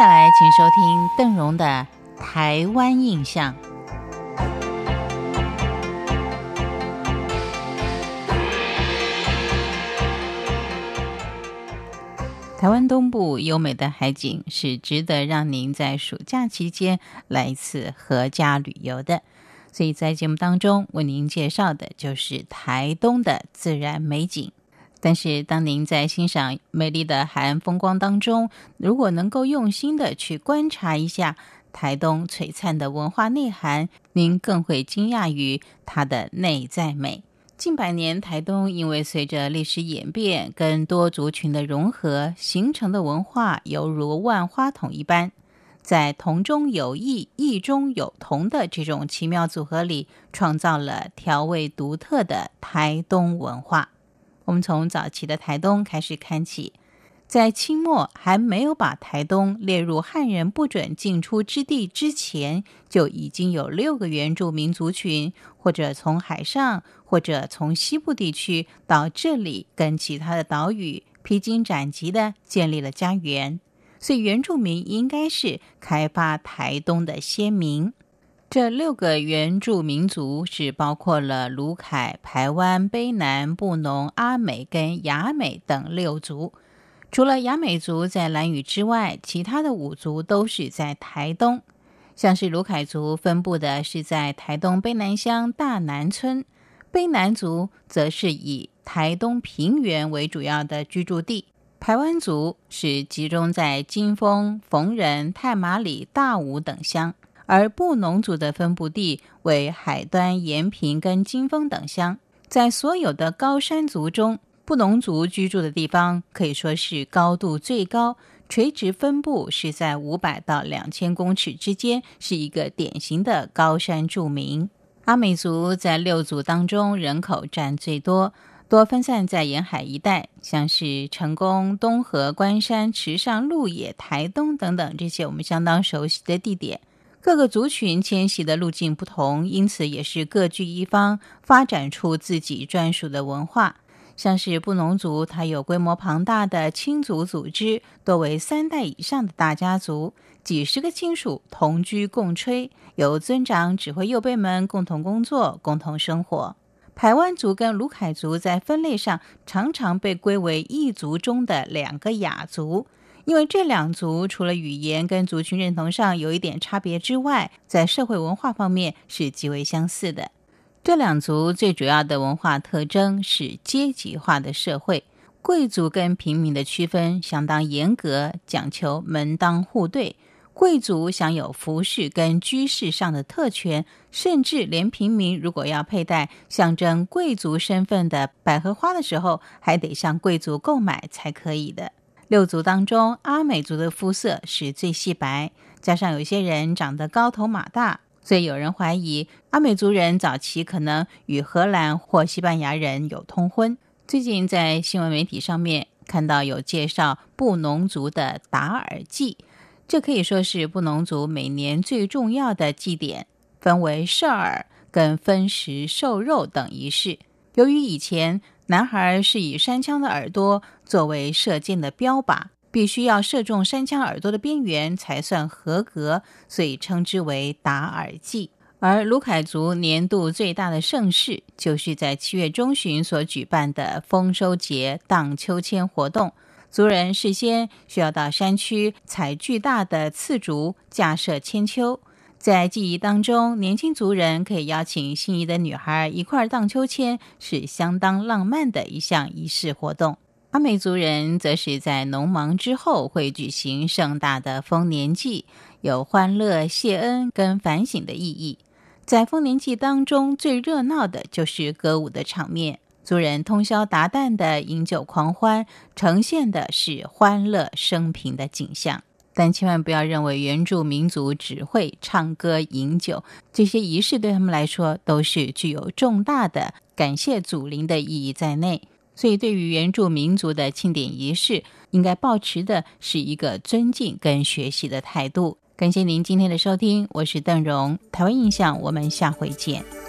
下来，请收听邓荣的《台湾印象》。台湾东部优美的海景是值得让您在暑假期间来一次合家旅游的，所以在节目当中为您介绍的就是台东的自然美景。但是，当您在欣赏美丽的海岸风光当中，如果能够用心的去观察一下台东璀璨的文化内涵，您更会惊讶于它的内在美。近百年，台东因为随着历史演变跟多族群的融合，形成的文化犹如万花筒一般，在同中有异、异中有同的这种奇妙组合里，创造了调味独特的台东文化。我们从早期的台东开始看起。在清末还没有把台东列入汉人不准进出之地之前，就已经有六个原住民族群，或者从海上，或者从西部地区到这里，跟其他的岛屿披荆斩棘的建立了家园。所以原住民应该是开发台东的先民。这六个原住民族是包括了卢凯、排湾、卑南、布农、阿美跟雅美等六族。除了雅美族在兰屿之外，其他的五族都是在台东。像是卢凯族分布的是在台东卑南乡大南村，卑南族则是以台东平原为主要的居住地。排湾族是集中在金峰、逢仁、太麻里、大武等乡，而布农族的分布地为海端、延平跟金峰等乡。在所有的高山族中，布农族居住的地方可以说是高度最高，垂直分布是在五百到两千公尺之间，是一个典型的高山住民。阿美族在六族当中人口占最多，多分散在沿海一带，像是成功、东河、关山、池上、鹿野、台东等等这些我们相当熟悉的地点。各个族群迁徙的路径不同，因此也是各据一方，发展出自己专属的文化。像是布农族，它有规模庞大的亲族组织，多为三代以上的大家族，几十个亲属同居共炊，由尊长指挥幼辈们共同工作、共同生活。排湾族跟卢凯族在分类上常常被归为异族中的两个亚族，因为这两族除了语言跟族群认同上有一点差别之外，在社会文化方面是极为相似的。这两族最主要的文化特征是阶级化的社会，贵族跟平民的区分相当严格，讲求门当户对。贵族享有服饰跟居室上的特权，甚至连平民如果要佩戴象征贵族身份的百合花的时候，还得向贵族购买才可以的。六族当中，阿美族的肤色是最细白，加上有些人长得高头马大。所以有人怀疑阿美族人早期可能与荷兰或西班牙人有通婚。最近在新闻媒体上面看到有介绍布农族的达尔祭，这可以说是布农族每年最重要的祭典，分为射耳跟分食瘦肉等仪式。由于以前男孩是以山枪的耳朵作为射箭的标靶。必须要射中山枪耳朵的边缘才算合格，所以称之为打耳祭。而卢凯族年度最大的盛事，就是在七月中旬所举办的丰收节荡秋千活动。族人事先需要到山区采巨大的刺竹，架设千秋。在记忆当中，年轻族人可以邀请心仪的女孩一块荡秋千，是相当浪漫的一项仪式活动。阿美族人则是在农忙之后会举行盛大的丰年祭，有欢乐、谢恩跟反省的意义。在丰年祭当中，最热闹的就是歌舞的场面，族人通宵达旦的饮酒狂欢，呈现的是欢乐生平的景象。但千万不要认为原住民族只会唱歌饮酒，这些仪式对他们来说都是具有重大的感谢祖灵的意义在内。所以，对于原住民族的庆典仪式，应该保持的是一个尊敬跟学习的态度。感谢您今天的收听，我是邓荣，台湾印象，我们下回见。